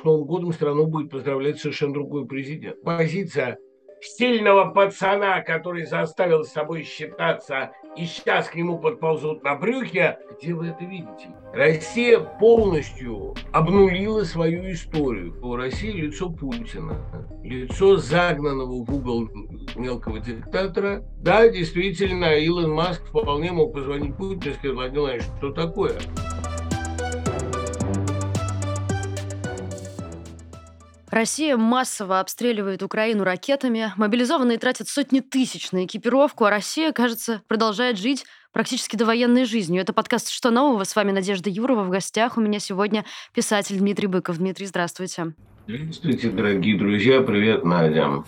с Новым годом страну будет поздравлять совершенно другой президент. Позиция сильного пацана, который заставил с собой считаться, и сейчас к нему подползут на брюхе, где вы это видите? Россия полностью обнулила свою историю. У России лицо Путина, лицо загнанного в угол мелкого диктатора. Да, действительно, Илон Маск вполне мог позвонить Путину и сказать, Владимир что такое? Россия массово обстреливает Украину ракетами, мобилизованные тратят сотни тысяч на экипировку, а Россия, кажется, продолжает жить практически довоенной жизнью. Это подкаст «Что нового?» С вами Надежда Юрова. В гостях у меня сегодня писатель Дмитрий Быков. Дмитрий, здравствуйте. Здравствуйте, дорогие друзья. Привет, Надя.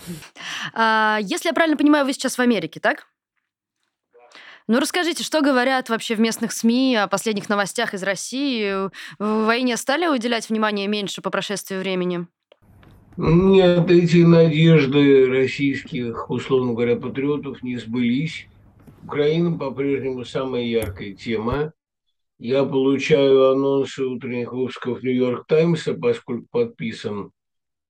А, если я правильно понимаю, вы сейчас в Америке, так? Ну, расскажите, что говорят вообще в местных СМИ о последних новостях из России? В войне стали уделять внимание меньше по прошествии времени? Нет, эти надежды российских, условно говоря, патриотов не сбылись. Украина по-прежнему самая яркая тема. Я получаю анонсы утренних выпусков Нью-Йорк Таймса, поскольку подписан,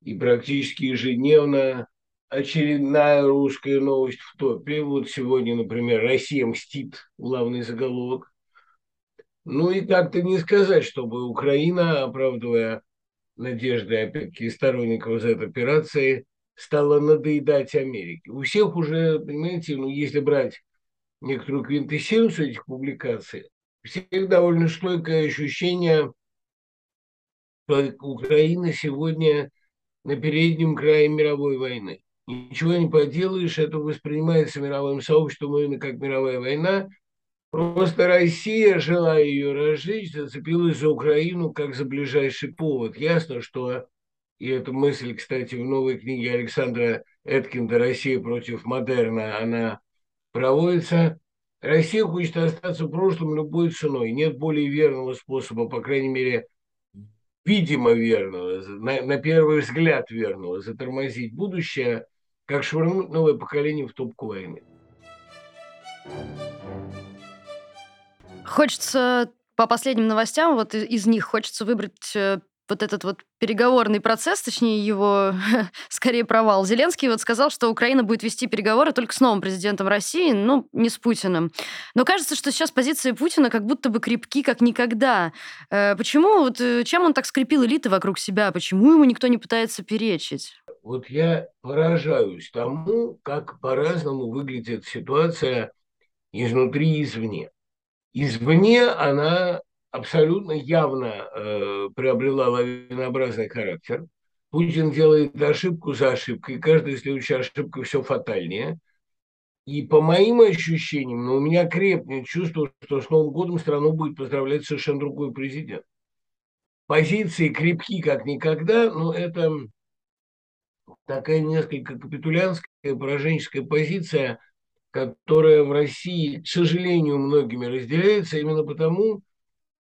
и практически ежедневно очередная русская новость в топе. Вот сегодня, например, «Россия мстит» – главный заголовок. Ну и как-то не сказать, чтобы Украина, оправдывая надежды, опять-таки, сторонников этой операции, стала надоедать Америке. У всех уже, понимаете, ну, если брать некоторую квинтэссенцию этих публикаций, у всех довольно стойкое ощущение, что Украина сегодня на переднем крае мировой войны. Ничего не поделаешь, это воспринимается мировым сообществом именно как мировая война – Просто Россия, желая ее разжечь, зацепилась за Украину как за ближайший повод. Ясно, что, и эта мысль, кстати, в новой книге Александра Эткинда «Россия против модерна», она проводится. Россия хочет остаться в прошлом любой ценой. Нет более верного способа, по крайней мере, видимо верного, на, на первый взгляд верного, затормозить будущее, как швырнуть новое поколение в топку войны. Хочется по последним новостям, вот из них хочется выбрать э, вот этот вот переговорный процесс, точнее его скорее провал. Зеленский вот сказал, что Украина будет вести переговоры только с новым президентом России, ну, не с Путиным. Но кажется, что сейчас позиции Путина как будто бы крепки, как никогда. Э, почему, вот э, чем он так скрепил элиты вокруг себя? Почему ему никто не пытается перечить? Вот я поражаюсь тому, как по-разному выглядит ситуация изнутри и извне. Извне она абсолютно явно э, приобрела лавинообразный характер. Путин делает ошибку за ошибкой, каждая следующая ошибка все фатальнее. И по моим ощущениям, но ну, у меня крепнет чувство, что с Новым годом страну будет поздравлять совершенно другой президент. Позиции крепки как никогда, но это такая несколько капитулянская, пораженческая позиция – которая в России, к сожалению, многими разделяется именно потому,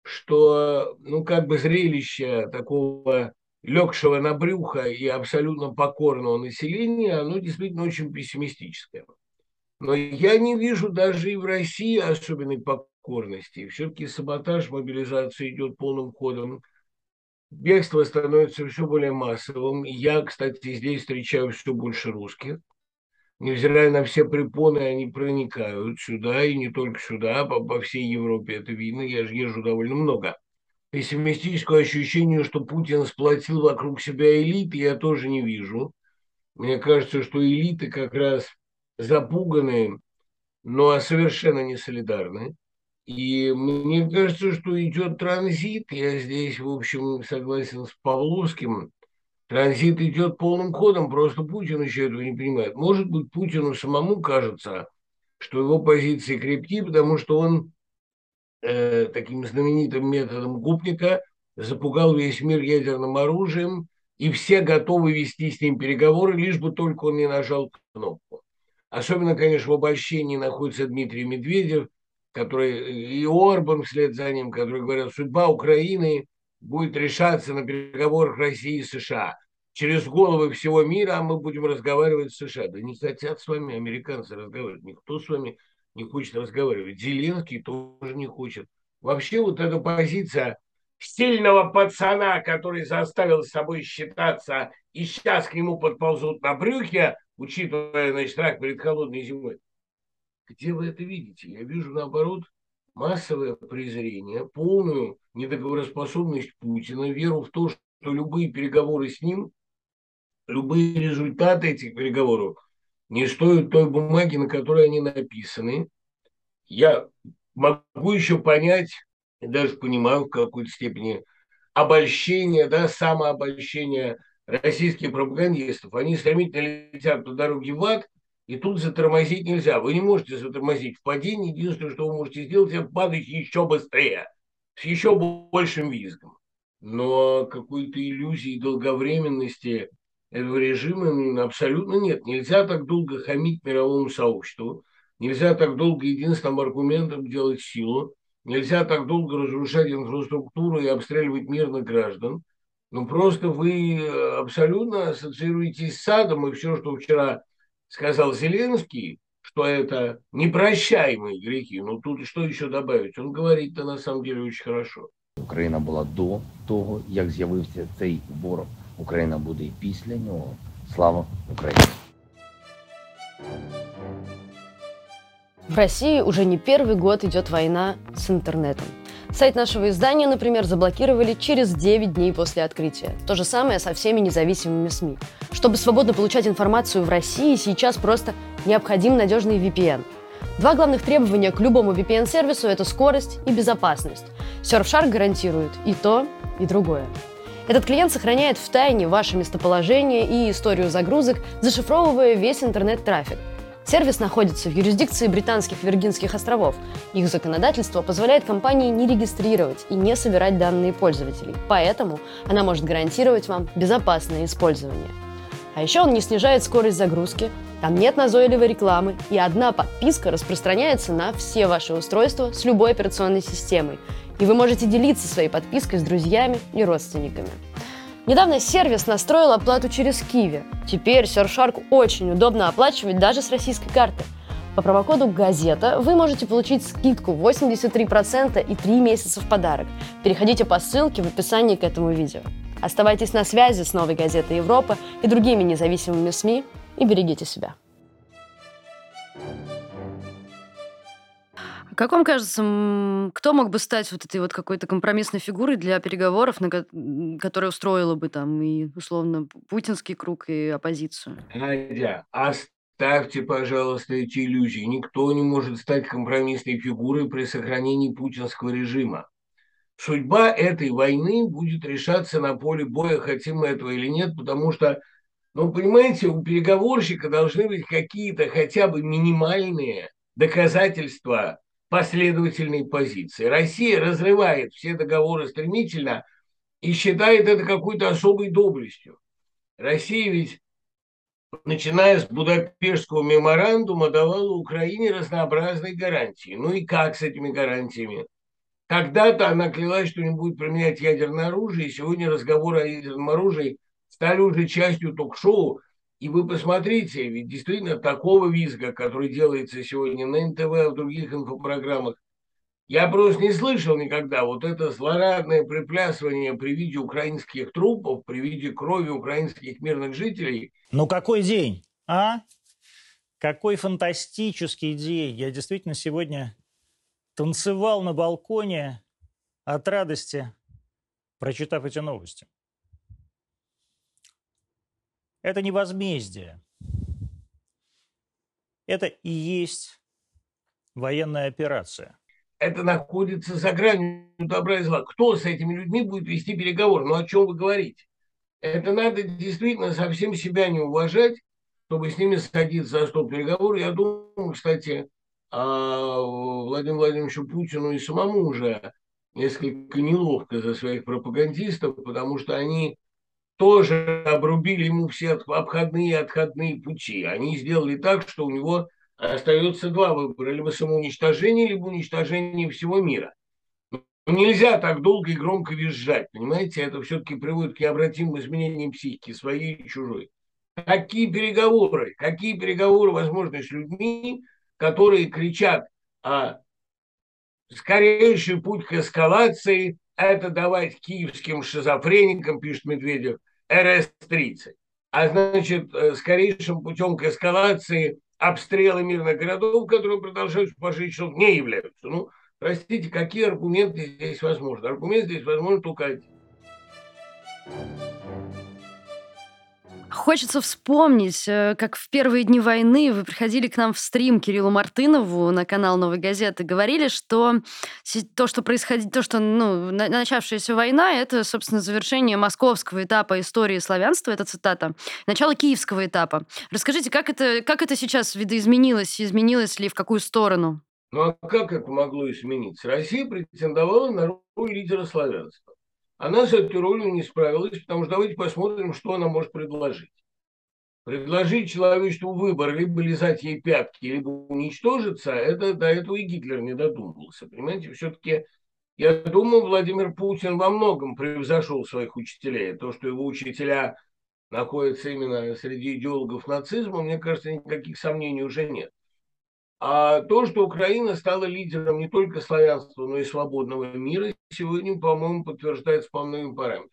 что, ну, как бы зрелище такого легшего на брюхо и абсолютно покорного населения, оно действительно очень пессимистическое. Но я не вижу даже и в России особенной покорности. Все-таки саботаж мобилизации идет полным ходом. Бегство становится все более массовым. Я, кстати, здесь встречаю все больше русских невзирая на все препоны, они проникают сюда, и не только сюда, по, по всей Европе это видно, я же езжу довольно много. Пессимистическое ощущение, что Путин сплотил вокруг себя элиты, я тоже не вижу. Мне кажется, что элиты как раз запуганы, но совершенно не солидарны. И мне кажется, что идет транзит. Я здесь, в общем, согласен с Павловским. Транзит идет полным ходом, просто Путин еще этого не понимает. Может быть, Путину самому кажется, что его позиции крепки, потому что он э, таким знаменитым методом губника запугал весь мир ядерным оружием, и все готовы вести с ним переговоры, лишь бы только он не нажал кнопку. Особенно, конечно, в обольщении находится Дмитрий Медведев, который и Орбан вслед за ним, которые говорят, судьба Украины будет решаться на переговорах России и США. Через головы всего мира а мы будем разговаривать с США. Да не хотят с вами американцы разговаривать. Никто с вами не хочет разговаривать. Зеленский тоже не хочет. Вообще вот эта позиция сильного пацана, который заставил с собой считаться, и сейчас к нему подползут на брюхе, учитывая, значит, страх перед холодной зимой. Где вы это видите? Я вижу, наоборот, массовое презрение, полную недоговороспособность Путина, веру в то, что любые переговоры с ним, любые результаты этих переговоров не стоят той бумаги, на которой они написаны. Я могу еще понять, и даже понимаю в какой-то степени, обольщение, да, самообольщение российских пропагандистов. Они стремительно летят по дороге в ад, и тут затормозить нельзя. Вы не можете затормозить в падении. Единственное, что вы можете сделать, это падать еще быстрее, с еще большим визгом. Но какой-то иллюзии долговременности этого режима абсолютно нет. Нельзя так долго хамить мировому сообществу. Нельзя так долго единственным аргументом делать силу. Нельзя так долго разрушать инфраструктуру и обстреливать мирных граждан. Ну, просто вы абсолютно ассоциируетесь с садом, и все, что вчера сказал Зеленский, что это непрощаемые грехи. Ну тут что еще добавить? Он говорит-то на самом деле очень хорошо. Україна була до того, як з'явився цей ворог. Україна буде і після нього. Слава Україні! В России уже не первый год идет война с интернетом. Сайт нашего издания, например, заблокировали через 9 дней после открытия. То же самое со всеми независимыми СМИ. Чтобы свободно получать информацию в России, сейчас просто необходим надежный VPN. Два главных требования к любому VPN-сервису – это скорость и безопасность. Surfshark гарантирует и то, и другое. Этот клиент сохраняет в тайне ваше местоположение и историю загрузок, зашифровывая весь интернет-трафик – Сервис находится в юрисдикции Британских Виргинских островов. Их законодательство позволяет компании не регистрировать и не собирать данные пользователей, поэтому она может гарантировать вам безопасное использование. А еще он не снижает скорость загрузки, там нет назойливой рекламы, и одна подписка распространяется на все ваши устройства с любой операционной системой. И вы можете делиться своей подпиской с друзьями и родственниками. Недавно сервис настроил оплату через Киви. Теперь Surfshark очень удобно оплачивать даже с российской карты. По промокоду «Газета» вы можете получить скидку 83% и 3 месяца в подарок. Переходите по ссылке в описании к этому видео. Оставайтесь на связи с «Новой газетой Европы» и другими независимыми СМИ и берегите себя. Как вам кажется, кто мог бы стать вот этой вот какой-то компромиссной фигурой для переговоров, на которая устроила бы там и, условно, путинский круг и оппозицию? Надя, оставьте, пожалуйста, эти иллюзии. Никто не может стать компромиссной фигурой при сохранении путинского режима. Судьба этой войны будет решаться на поле боя, хотим мы этого или нет, потому что, ну, понимаете, у переговорщика должны быть какие-то хотя бы минимальные доказательства последовательной позиции. Россия разрывает все договоры стремительно и считает это какой-то особой доблестью. Россия ведь, начиная с Будапештского меморандума, давала Украине разнообразные гарантии. Ну и как с этими гарантиями? Когда-то она клялась, что не будет применять ядерное оружие, и сегодня разговоры о ядерном оружии стали уже частью ток-шоу, и вы посмотрите, ведь действительно такого визга, который делается сегодня на НТВ, в других инфопрограммах, я просто не слышал никогда. Вот это злорадное приплясывание при виде украинских трупов, при виде крови украинских мирных жителей. Ну какой день, а? Какой фантастический день. Я действительно сегодня танцевал на балконе от радости, прочитав эти новости. Это не возмездие. Это и есть военная операция. Это находится за гранью добра и зла. Кто с этими людьми будет вести переговоры? Ну о чем вы говорите? Это надо действительно совсем себя не уважать, чтобы с ними садиться за стол переговоров. Я думаю, кстати, а Владимиру Владимировичу Путину и самому уже несколько неловко за своих пропагандистов, потому что они тоже обрубили ему все обходные и отходные пути. Они сделали так, что у него остается два выбора. Либо самоуничтожение, либо уничтожение всего мира. Но нельзя так долго и громко визжать, понимаете? Это все-таки приводит к необратимым изменениям психики, своей и чужой. Какие переговоры? Какие переговоры возможны с людьми, которые кричат о скорейший путь к эскалации, это давать киевским шизофреникам, пишет Медведев, РС-30. А значит, э, скорейшим путем к эскалации обстрелы мирных городов, которые продолжаются по 6 часов, не являются. Ну, простите, какие аргументы здесь возможны? Аргумент здесь возможен только один. Хочется вспомнить, э, как в первые дни войны вы приходили к нам в стрим Кириллу Мартынову на канал «Новой газеты», говорили, что то, что происходит, то, что ну, начавшаяся война, это, собственно, завершение московского этапа истории славянства, это цитата, начало киевского этапа. Расскажите, как это, как это сейчас видоизменилось, изменилось ли, в какую сторону? Ну а как это могло измениться? Россия претендовала на роль лидера славянства. Она с этой ролью не справилась, потому что давайте посмотрим, что она может предложить. Предложить человечеству выбор, либо лизать ей пятки, либо уничтожиться, это до этого и Гитлер не додумывался. Понимаете, все-таки, я думаю, Владимир Путин во многом превзошел своих учителей. То, что его учителя находятся именно среди идеологов нацизма, мне кажется, никаких сомнений уже нет. А то, что Украина стала лидером не только славянства, но и свободного мира, сегодня, по-моему, подтверждается по многим параметрам.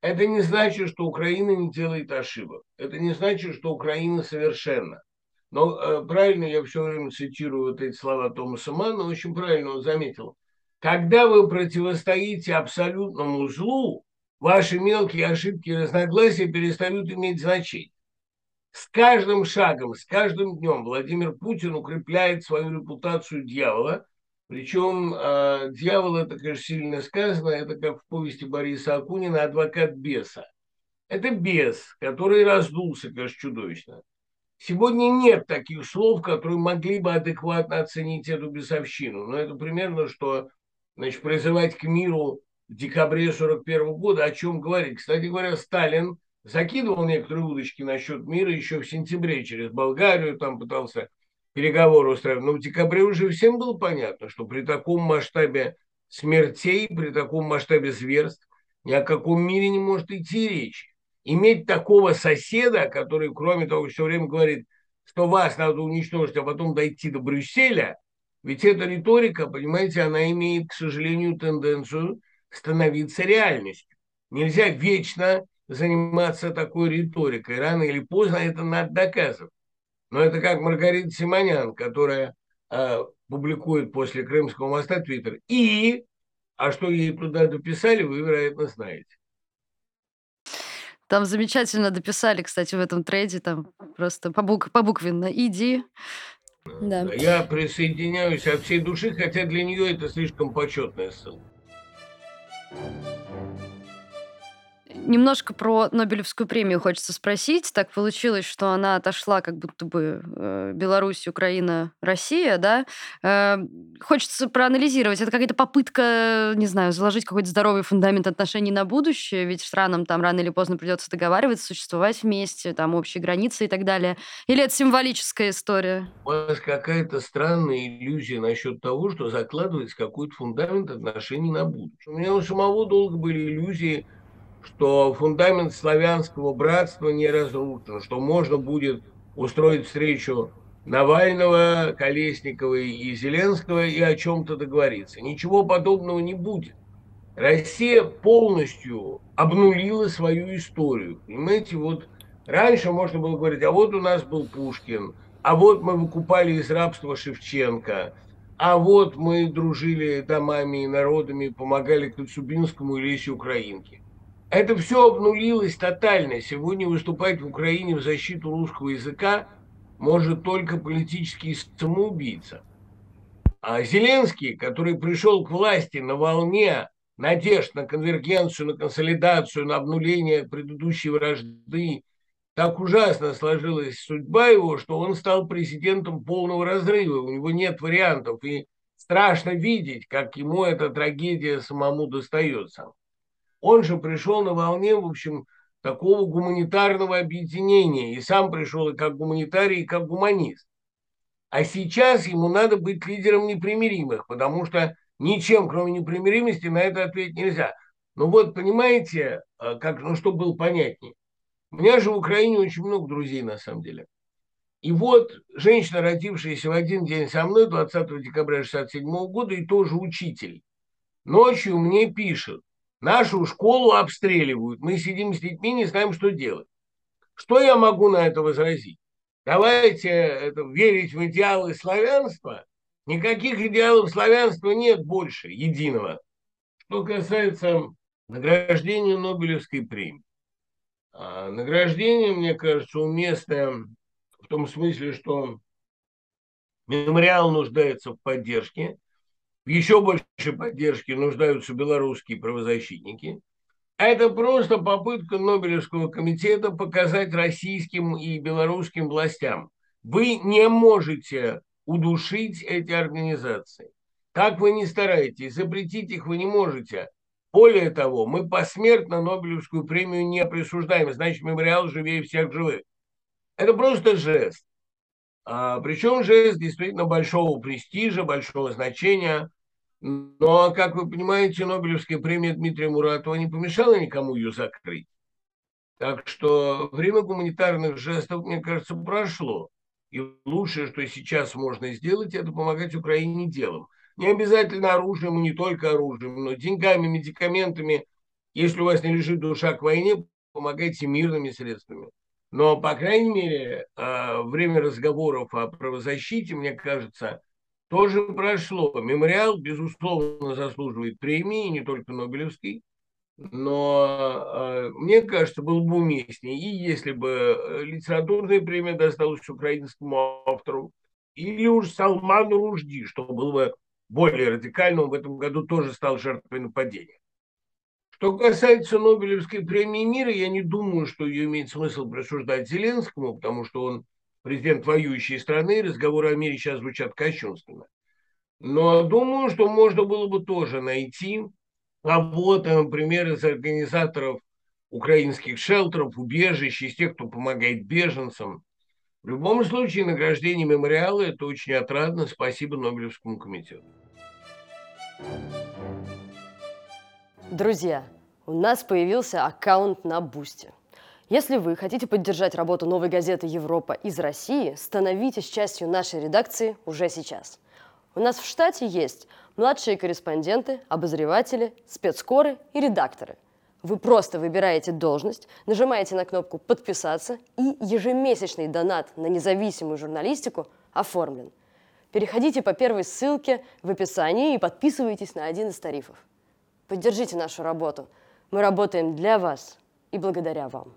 Это не значит, что Украина не делает ошибок. Это не значит, что Украина совершенна. Но э, правильно я все время цитирую вот эти слова Томаса Манна, очень правильно он заметил. Когда вы противостоите абсолютному злу, ваши мелкие ошибки и разногласия перестают иметь значение. С каждым шагом, с каждым днем Владимир Путин укрепляет свою репутацию дьявола. Причем э, дьявол, это, конечно, сильно сказано, это как в повести Бориса Акунина «Адвокат беса». Это бес, который раздулся, конечно, чудовищно. Сегодня нет таких слов, которые могли бы адекватно оценить эту бесовщину. Но это примерно, что значит, призывать к миру в декабре 1941 года, о чем говорить. Кстати говоря, Сталин закидывал некоторые удочки насчет мира еще в сентябре через Болгарию, там пытался переговоры устраивать. Но в декабре уже всем было понятно, что при таком масштабе смертей, при таком масштабе зверств ни о каком мире не может идти речи. Иметь такого соседа, который, кроме того, все время говорит, что вас надо уничтожить, а потом дойти до Брюсселя, ведь эта риторика, понимаете, она имеет, к сожалению, тенденцию становиться реальностью. Нельзя вечно заниматься такой риторикой. Рано или поздно это надо доказывать. Но это как Маргарита Симонян, которая э, публикует после Крымского моста Твиттер. И, а что ей туда дописали, вы, вероятно, знаете. Там замечательно дописали, кстати, в этом трейде, там просто по бук побуквенно «иди». Да. Я присоединяюсь от всей души, хотя для нее это слишком почетная ссылка. Немножко про Нобелевскую премию хочется спросить. Так получилось, что она отошла как будто бы э, Беларусь, Украина, Россия, да? Э, хочется проанализировать. Это какая-то попытка, не знаю, заложить какой-то здоровый фундамент отношений на будущее, ведь странам там рано или поздно придется договариваться, существовать вместе, там общие границы и так далее. Или это символическая история? У вас какая-то странная иллюзия насчет того, что закладывается какой-то фундамент отношений на будущее. У меня у самого долго были иллюзии что фундамент славянского братства не разрушен, что можно будет устроить встречу Навального, Колесникова и Зеленского и о чем-то договориться. Ничего подобного не будет. Россия полностью обнулила свою историю. Понимаете, вот раньше можно было говорить, а вот у нас был Пушкин, а вот мы выкупали из рабства Шевченко, а вот мы дружили домами и народами, помогали Коцюбинскому и Лесе Украинке. Это все обнулилось тотально. Сегодня выступать в Украине в защиту русского языка может только политический самоубийца. А Зеленский, который пришел к власти на волне надежд на конвергенцию, на консолидацию, на обнуление предыдущей вражды, так ужасно сложилась судьба его, что он стал президентом полного разрыва. У него нет вариантов. И страшно видеть, как ему эта трагедия самому достается. Он же пришел на волне, в общем, такого гуманитарного объединения. И сам пришел и как гуманитарий, и как гуманист. А сейчас ему надо быть лидером непримиримых, потому что ничем, кроме непримиримости, на это ответить нельзя. Ну вот, понимаете, а, как, ну, чтобы было понятнее. У меня же в Украине очень много друзей, на самом деле. И вот женщина, родившаяся в один день со мной, 20 декабря 1967 года, и тоже учитель ночью мне пишет, нашу школу обстреливают, мы сидим с детьми, не знаем, что делать. Что я могу на это возразить? Давайте это, верить в идеалы славянства. Никаких идеалов славянства нет больше, единого. Что касается награждения Нобелевской премии. А награждение, мне кажется, уместное в том смысле, что мемориал нуждается в поддержке, в еще большей поддержке нуждаются белорусские правозащитники. Это просто попытка Нобелевского комитета показать российским и белорусским властям. Вы не можете удушить эти организации. Как вы не стараетесь, запретить их вы не можете. Более того, мы посмертно Нобелевскую премию не присуждаем, значит, мемориал живее всех живых. Это просто жест. А, причем жест действительно большого престижа, большого значения. Но, как вы понимаете, Нобелевская премия Дмитрия Муратова не помешала никому ее закрыть. Так что время гуманитарных жестов, мне кажется, прошло. И лучшее, что сейчас можно сделать, это помогать Украине делом. Не обязательно оружием, не только оружием, но деньгами, медикаментами. Если у вас не лежит душа к войне, помогайте мирными средствами. Но, по крайней мере, а, время разговоров о правозащите, мне кажется, тоже прошло. Мемориал, безусловно, заслуживает премии, не только Нобелевской, но э, мне кажется, было бы уместнее, и если бы э, литературная премия досталась украинскому автору, или уж Салману Ружди, что было бы более радикально, он в этом году тоже стал жертвой нападения. Что касается Нобелевской премии мира, я не думаю, что ее имеет смысл присуждать Зеленскому, потому что он президент воюющей страны, разговоры о мире сейчас звучат кощунственно. Но думаю, что можно было бы тоже найти кого-то, например, из организаторов украинских шелтеров, убежищ, из тех, кто помогает беженцам. В любом случае, награждение мемориала – это очень отрадно. Спасибо Нобелевскому комитету. Друзья, у нас появился аккаунт на Бусте – если вы хотите поддержать работу новой газеты «Европа» из России, становитесь частью нашей редакции уже сейчас. У нас в штате есть младшие корреспонденты, обозреватели, спецкоры и редакторы. Вы просто выбираете должность, нажимаете на кнопку «Подписаться» и ежемесячный донат на независимую журналистику оформлен. Переходите по первой ссылке в описании и подписывайтесь на один из тарифов. Поддержите нашу работу. Мы работаем для вас и благодаря вам.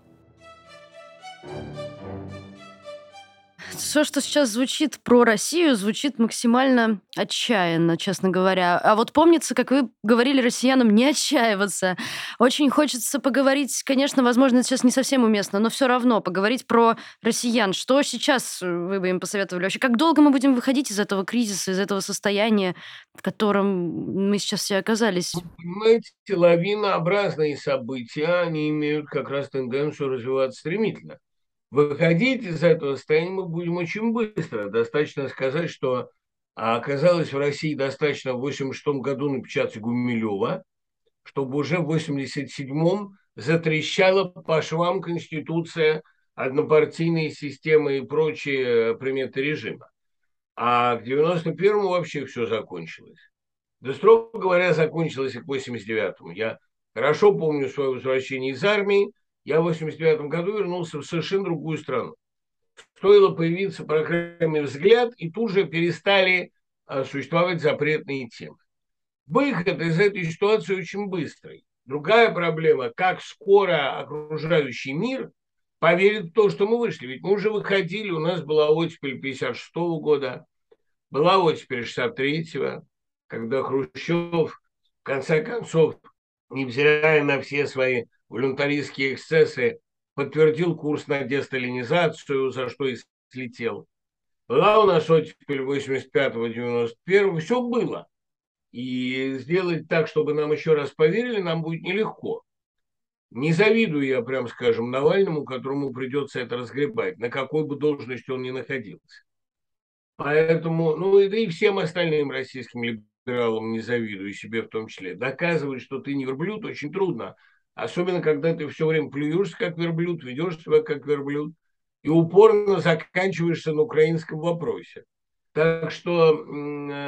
Все, что сейчас звучит про Россию, звучит максимально отчаянно, честно говоря. А вот помнится, как вы говорили россиянам не отчаиваться. Очень хочется поговорить, конечно, возможно, это сейчас не совсем уместно, но все равно поговорить про россиян. Что сейчас вы бы им посоветовали вообще? Как долго мы будем выходить из этого кризиса, из этого состояния, в котором мы сейчас все оказались? Понимаете, лавинообразные события, они имеют как раз тенденцию развиваться стремительно. Выходить из этого состояния мы будем очень быстро. Достаточно сказать, что оказалось в России достаточно в 1986 году напечатать Гумилева, чтобы уже в 1987 затрещала по швам Конституция, однопартийные системы и прочие приметы режима. А к 91-му вообще все закончилось. Да, строго говоря, закончилось и к 89-му. Я хорошо помню свое возвращение из армии, я в 89 году вернулся в совершенно другую страну. Стоило появиться программе «Взгляд», и тут же перестали а, существовать запретные темы. Выход из этой ситуации очень быстрый. Другая проблема, как скоро окружающий мир поверит в то, что мы вышли. Ведь мы уже выходили, у нас была оттепель 56 года, была оттепель 63-го, когда Хрущев, в конце концов, невзирая на все свои волюнтаристские эксцессы, подтвердил курс на десталинизацию, за что и слетел. Была у нас оттепель 85-91, все было. И сделать так, чтобы нам еще раз поверили, нам будет нелегко. Не завидую я, прям скажем, Навальному, которому придется это разгребать, на какой бы должности он ни находился. Поэтому, ну и, и всем остальным российским либералам не завидую, себе в том числе. Доказывать, что ты не верблюд, очень трудно. Особенно, когда ты все время плюешься, как верблюд, ведешь себя как верблюд, и упорно заканчиваешься на украинском вопросе. Так что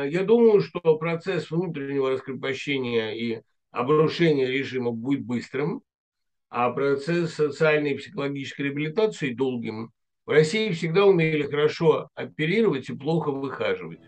я думаю, что процесс внутреннего раскрепощения и обрушения режима будет быстрым, а процесс социальной и психологической реабилитации долгим. В России всегда умели хорошо оперировать и плохо выхаживать.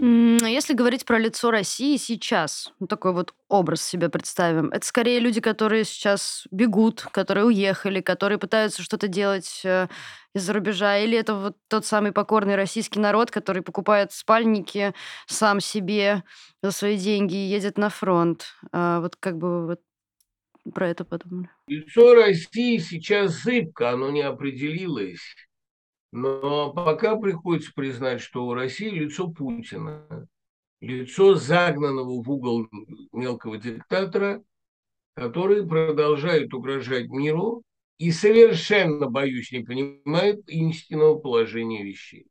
А если говорить про лицо России сейчас, ну, такой вот образ себе представим, это скорее люди, которые сейчас бегут, которые уехали, которые пытаются что-то делать э, из-за рубежа, или это вот тот самый покорный российский народ, который покупает спальники сам себе за свои деньги и едет на фронт. А вот как бы вот про это подумали. Лицо России сейчас зыбко, оно не определилось. Но пока приходится признать, что у России лицо Путина, лицо загнанного в угол мелкого диктатора, который продолжает угрожать миру и совершенно, боюсь, не понимает истинного положения вещей.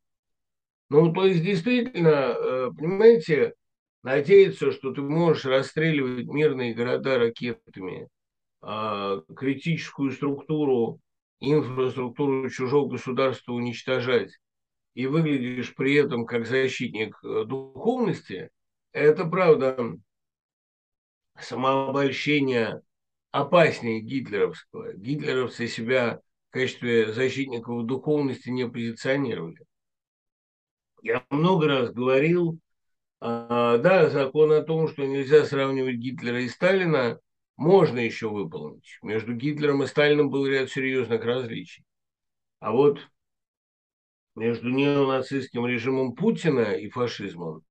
Ну, то есть, действительно, э, понимаете, надеяться, что ты можешь расстреливать мирные города ракетами, а, критическую структуру инфраструктуру чужого государства уничтожать и выглядишь при этом как защитник э, духовности, это правда самообольщение опаснее гитлеровского. Гитлеровцы себя в качестве защитников духовности не позиционировали. Я много раз говорил, а, да, закон о том, что нельзя сравнивать Гитлера и Сталина, можно еще выполнить. Между Гитлером и Сталиным был ряд серьезных различий. А вот между неонацистским режимом Путина и фашизмом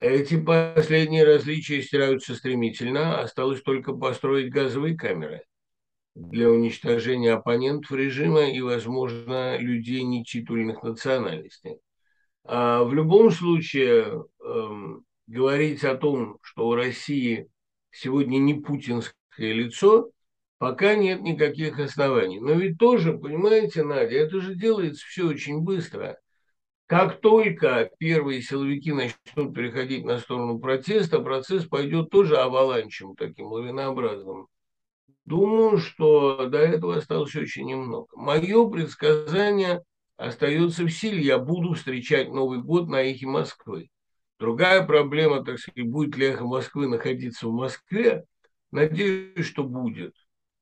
эти последние различия стираются стремительно. Осталось только построить газовые камеры для уничтожения оппонентов режима и, возможно, людей нетитульных национальностей. А в любом случае, эм, говорить о том, что у России – сегодня не путинское лицо, пока нет никаких оснований. Но ведь тоже, понимаете, Надя, это же делается все очень быстро. Как только первые силовики начнут переходить на сторону протеста, процесс пойдет тоже аваланчем таким лавинообразным. Думаю, что до этого осталось очень немного. Мое предсказание остается в силе. Я буду встречать Новый год на эхе Москвы. Другая проблема, так сказать, будет ли эхо Москвы находиться в Москве, надеюсь, что будет.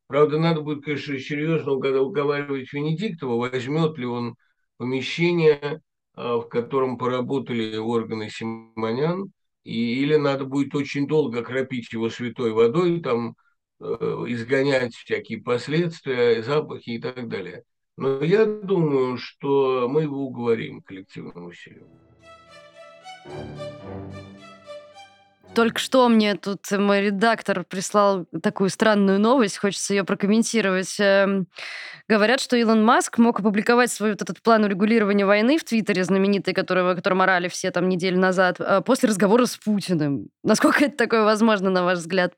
Правда, надо будет, конечно, серьезно уговаривать Венедиктова, возьмет ли он помещение, а, в котором поработали органы Симонян, и, или надо будет очень долго кропить его святой водой, там, э, изгонять всякие последствия, запахи и так далее. Но я думаю, что мы его уговорим коллективным усилием. Только что мне тут мой редактор прислал такую странную новость, хочется ее прокомментировать. Эм, говорят, что Илон Маск мог опубликовать свой вот этот план урегулирования войны в Твиттере, знаменитый, которого, которым орали все там неделю назад, э, после разговора с Путиным. Насколько это такое возможно, на ваш взгляд?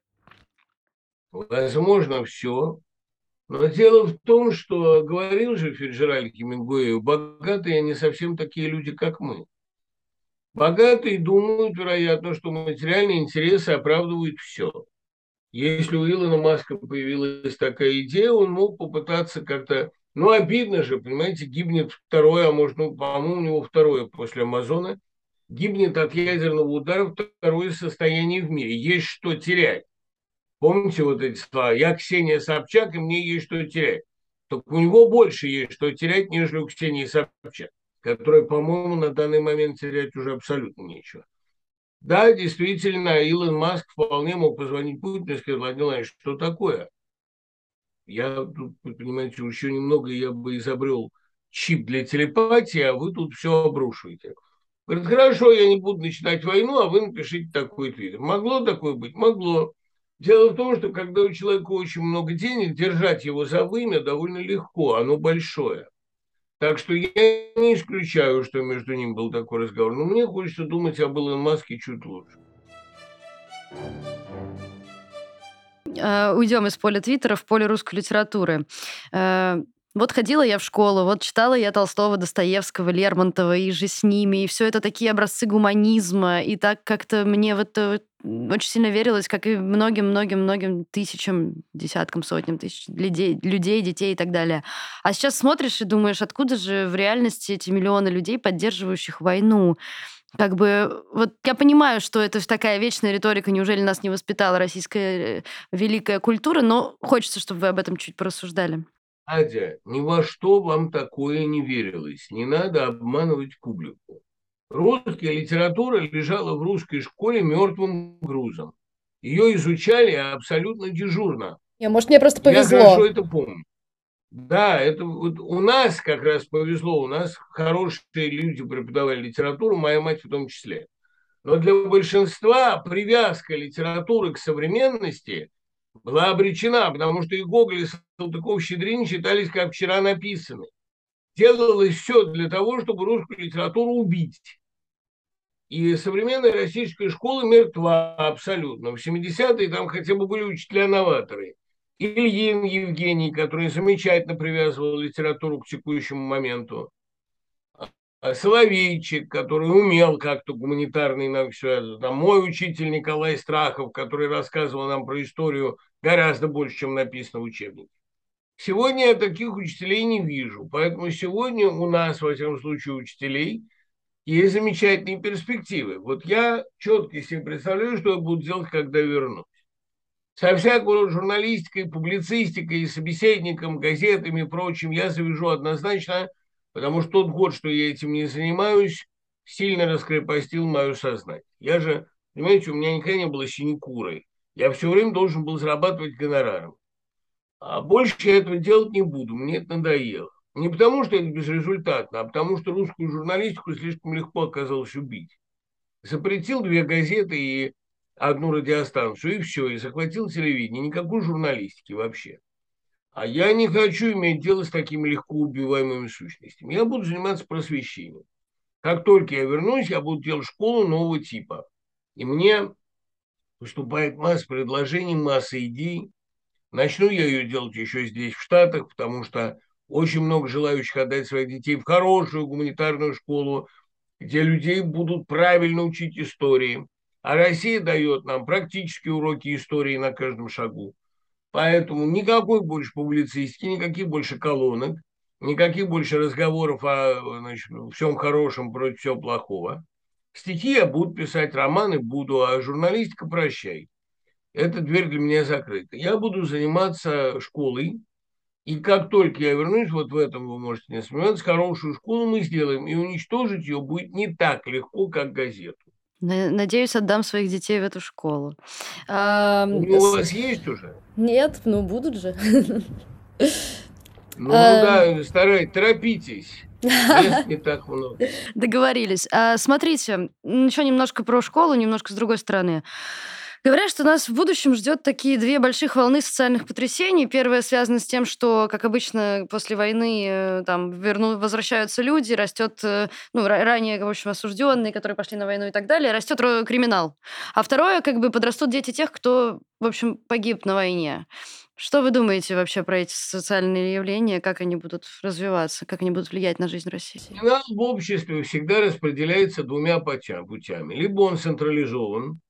Возможно все. Но дело в том, что говорил же Фиджераль Хемингуэй, богатые не совсем такие люди, как мы. Богатые думают, вероятно, что материальные интересы оправдывают все. Если у Илона Маска появилась такая идея, он мог попытаться как-то... Ну, обидно же, понимаете, гибнет второе, а может, ну, по-моему, у него второе после Амазона, гибнет от ядерного удара второе состояние в мире. Есть что терять. Помните вот эти слова? Я Ксения Собчак, и мне есть что терять. Только у него больше есть что терять, нежели у Ксении Собчак которой, по-моему, на данный момент терять уже абсолютно нечего. Да, действительно, Илон Маск вполне мог позвонить Путину и сказать, Владимир Владимирович, что такое? Я тут, понимаете, еще немного я бы изобрел чип для телепатии, а вы тут все обрушиваете. Говорит, хорошо, я не буду начинать войну, а вы напишите такой твит. Могло такое быть? Могло. Дело в том, что когда у человека очень много денег, держать его за вымя довольно легко, оно большое. Так что я не исключаю, что между ним был такой разговор. Но мне хочется думать об Илон Маске чуть лучше. Э, уйдем из поля Твиттера в поле русской литературы. Вот ходила я в школу, вот читала я Толстого, Достоевского, Лермонтова, и же с ними, и все это такие образцы гуманизма, и так как-то мне в это очень сильно верилось, как и многим-многим-многим тысячам, десяткам, сотням тысяч людей, людей, детей и так далее. А сейчас смотришь и думаешь, откуда же в реальности эти миллионы людей, поддерживающих войну? Как бы, вот я понимаю, что это такая вечная риторика, неужели нас не воспитала российская э, великая культура, но хочется, чтобы вы об этом чуть порассуждали. Надя, ни во что вам такое не верилось. Не надо обманывать публику. Русская литература лежала в русской школе мертвым грузом. Ее изучали абсолютно дежурно. Я, может, мне просто повезло. Я хорошо это помню. Да, это вот у нас как раз повезло, у нас хорошие люди преподавали литературу, моя мать в том числе. Но для большинства привязка литературы к современности была обречена, потому что и Гоголь, и Салтыков, Щедрин считались как вчера написаны. Делалось все для того, чтобы русскую литературу убить. И современная российская школа мертва абсолютно. В 70-е там хотя бы были учителя-новаторы. Ильин Евгений, который замечательно привязывал литературу к текущему моменту. А Соловейчик, который умел как-то гуманитарный нам все Там мой учитель Николай Страхов, который рассказывал нам про историю гораздо больше, чем написано в учебнике. Сегодня я таких учителей не вижу, поэтому сегодня у нас, во всяком случае, учителей есть замечательные перспективы. Вот я четко себе представляю, что я буду делать, когда вернусь. Со всякой журналистикой, публицистикой, собеседником, газетами и прочим я завяжу однозначно – потому что тот год, что я этим не занимаюсь, сильно раскрепостил мое сознание. Я же, понимаете, у меня никогда не было синекурой. Я все время должен был зарабатывать гонораром. А больше я этого делать не буду, мне это надоело. Не потому, что это безрезультатно, а потому, что русскую журналистику слишком легко оказалось убить. Запретил две газеты и одну радиостанцию, и все, и захватил телевидение. Никакой журналистики вообще. А я не хочу иметь дело с такими легко убиваемыми сущностями. Я буду заниматься просвещением. Как только я вернусь, я буду делать школу нового типа. И мне поступает масса предложений, масса идей. Начну я ее делать еще здесь, в Штатах, потому что очень много желающих отдать своих детей в хорошую гуманитарную школу, где людей будут правильно учить истории. А Россия дает нам практические уроки истории на каждом шагу. Поэтому никакой больше публицистики, никаких больше колонок, никаких больше разговоров о значит, всем хорошем против всего плохого. Стихи я буду писать, романы буду, а журналистика прощай. Эта дверь для меня закрыта. Я буду заниматься школой, и как только я вернусь, вот в этом вы можете не сомневаться, хорошую школу мы сделаем, и уничтожить ее будет не так легко, как газету. Надеюсь, отдам своих детей в эту школу. А, у вас есть уже? Нет, ну будут же. Ну а... да, старайтесь, торопитесь. не так много. Договорились. А, смотрите, еще немножко про школу, немножко с другой стороны. Говорят, что нас в будущем ждет такие две больших волны социальных потрясений. Первая связана с тем, что, как обычно, после войны э, там верну, возвращаются люди, растет, э, ну, ранее, в общем, осужденные, которые пошли на войну и так далее, растет криминал. А второе, как бы подрастут дети тех, кто, в общем, погиб на войне. Что вы думаете вообще про эти социальные явления, как они будут развиваться, как они будут влиять на жизнь России? Криминал в обществе всегда распределяется двумя путями. Либо он централизован,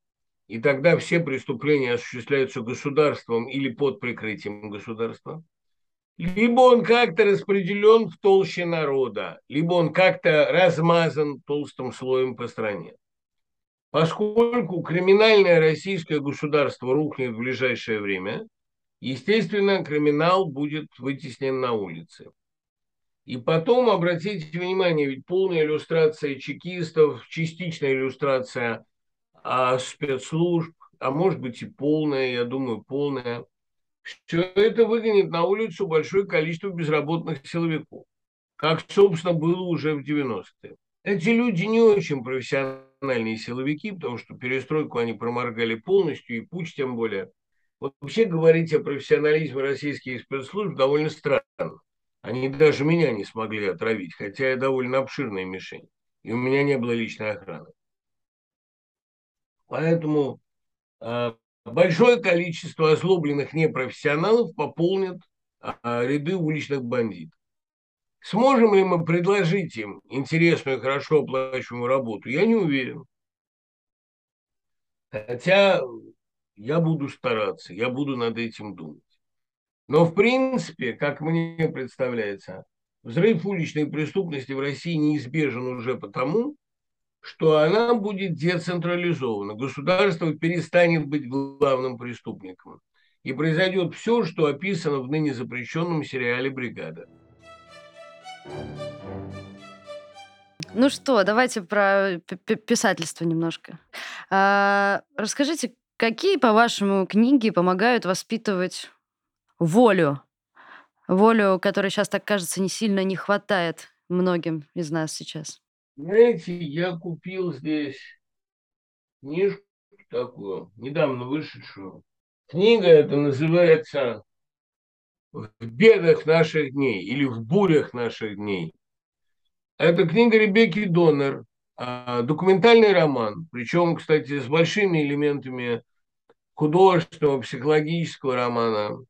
и тогда все преступления осуществляются государством или под прикрытием государства, либо он как-то распределен в толще народа, либо он как-то размазан толстым слоем по стране. Поскольку криминальное российское государство рухнет в ближайшее время, естественно, криминал будет вытеснен на улице. И потом, обратите внимание, ведь полная иллюстрация чекистов, частичная иллюстрация а спецслужб, а может быть и полная, я думаю, полная. Все это выгонит на улицу большое количество безработных силовиков, как, собственно, было уже в 90-е. Эти люди не очень профессиональные силовики, потому что перестройку они проморгали полностью, и путь тем более. Вообще говорить о профессионализме российских спецслужб довольно странно. Они даже меня не смогли отравить, хотя я довольно обширная мишень, и у меня не было личной охраны. Поэтому э, большое количество озлобленных непрофессионалов пополнят а, ряды уличных бандитов. Сможем ли мы предложить им интересную, хорошо оплачиваемую работу? Я не уверен. Хотя я буду стараться, я буду над этим думать. Но, в принципе, как мне представляется, взрыв уличной преступности в России неизбежен уже потому, что она будет децентрализована. Государство перестанет быть главным преступником. И произойдет все, что описано в ныне запрещенном сериале «Бригада». Ну что, давайте про писательство немножко. А, расскажите, какие, по-вашему, книги помогают воспитывать волю? Волю, которой сейчас, так кажется, не сильно не хватает многим из нас сейчас. Знаете, я купил здесь книжку такую, недавно вышедшую. Книга эта называется «В бедах наших дней» или «В бурях наших дней». Это книга Ребекки Доннер, а, документальный роман, причем, кстати, с большими элементами художественного, психологического романа.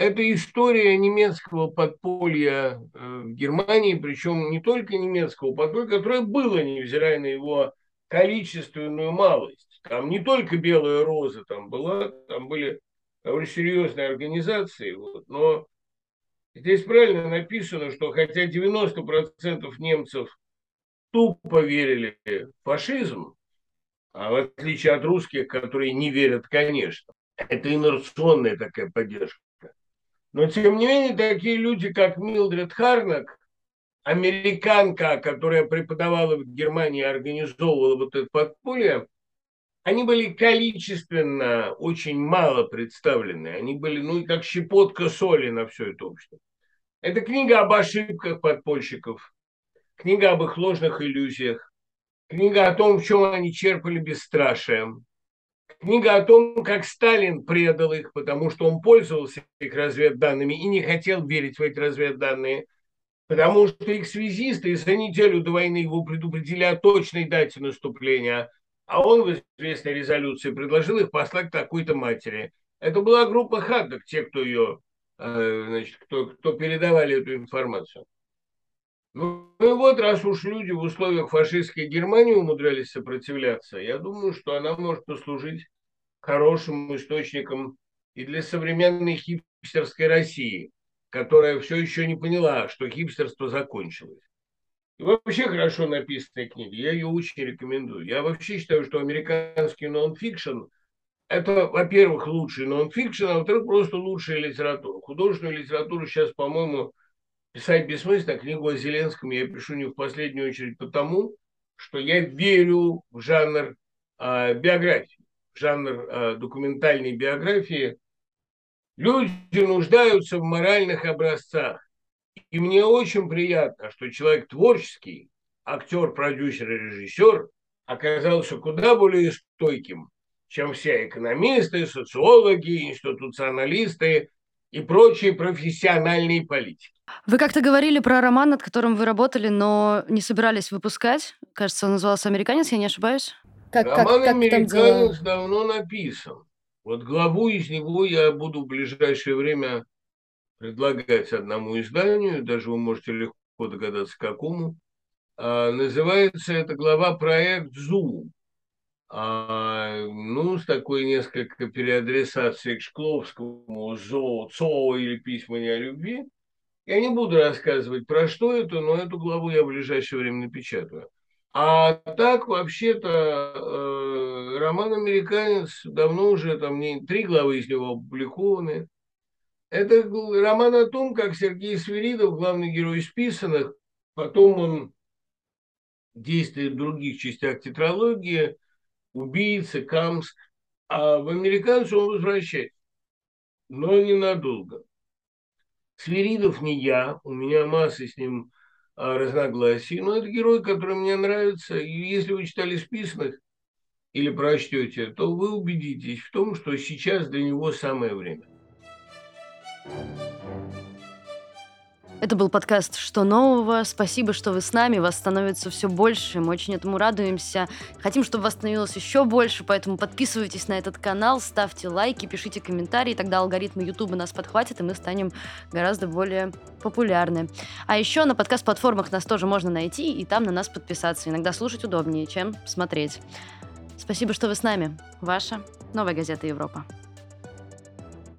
Это история немецкого подполья э, в Германии, причем не только немецкого подполья, которое было, невзирая на его количественную малость. Там не только белая роза там была, там были довольно серьезные организации, вот, но Здесь правильно написано, что хотя 90% немцев тупо верили в фашизм, а в отличие от русских, которые не верят, конечно, это инерционная такая поддержка. Но, тем не менее, такие люди, как Милдред Харнак, американка, которая преподавала в Германии, организовывала вот это подполье, они были количественно очень мало представлены. Они были, ну, как щепотка соли на все это общество. Это книга об ошибках подпольщиков, книга об их ложных иллюзиях, книга о том, в чем они черпали бесстрашием, книга о том, как Сталин предал их, потому что он пользовался их разведданными и не хотел верить в эти разведданные, потому что их связисты за неделю до войны его предупредили о точной дате наступления – а он в известной резолюции предложил их послать к такой-то матери. Это была группа хаддок, те, кто ее, э, значит, кто, кто передавали эту информацию. Ну, и вот, раз уж люди в условиях фашистской Германии умудрялись сопротивляться, я думаю, что она может послужить хорошим источником и для современной хипстерской России, которая все еще не поняла, что хипстерство закончилось. И вообще хорошо написанная книга, я ее очень рекомендую. Я вообще считаю, что американский нон-фикшн – это, во-первых, лучший нон-фикшн, а во-вторых, просто лучшая литература. Художественную литературу сейчас, по-моему, писать бессмысленно. Книгу о Зеленском я пишу не в последнюю очередь потому, что я верю в жанр э, биографии, в жанр э, документальной биографии. Люди нуждаются в моральных образцах. И мне очень приятно, что человек творческий, актер, продюсер и режиссер оказался куда более стойким, чем все экономисты, социологи, институционалисты и прочие профессиональные политики. Вы как-то говорили про роман, над которым вы работали, но не собирались выпускать. Кажется, он назывался «Американец», я не ошибаюсь? Как, роман как, как «Американец» давно написан. Вот главу из него я буду в ближайшее время предлагать одному изданию, даже вы можете легко догадаться, какому. А, называется эта глава «Проект Zoom». А, ну, с такой несколько переадресацией к Шкловскому «Зо», «Цо» или «Письма не о любви». Я не буду рассказывать, про что это, но эту главу я в ближайшее время напечатаю. А так, вообще-то, э, роман «Американец» давно уже, там не, три главы из него опубликованы – это роман о том, как Сергей Свиридов, главный герой списанных, потом он действует в других частях тетралогии, убийца, Камск, а в американцу он возвращается, но ненадолго. Свиридов не я, у меня масса с ним а, разногласий, но это герой, который мне нравится, и если вы читали списанных или прочтете, то вы убедитесь в том, что сейчас для него самое время. Это был подкаст «Что нового?». Спасибо, что вы с нами. Вас становится все больше. Мы очень этому радуемся. Хотим, чтобы вас становилось еще больше, поэтому подписывайтесь на этот канал, ставьте лайки, пишите комментарии. Тогда алгоритмы YouTube нас подхватят, и мы станем гораздо более популярны. А еще на подкаст-платформах нас тоже можно найти, и там на нас подписаться. Иногда слушать удобнее, чем смотреть. Спасибо, что вы с нами. Ваша «Новая газета Европа».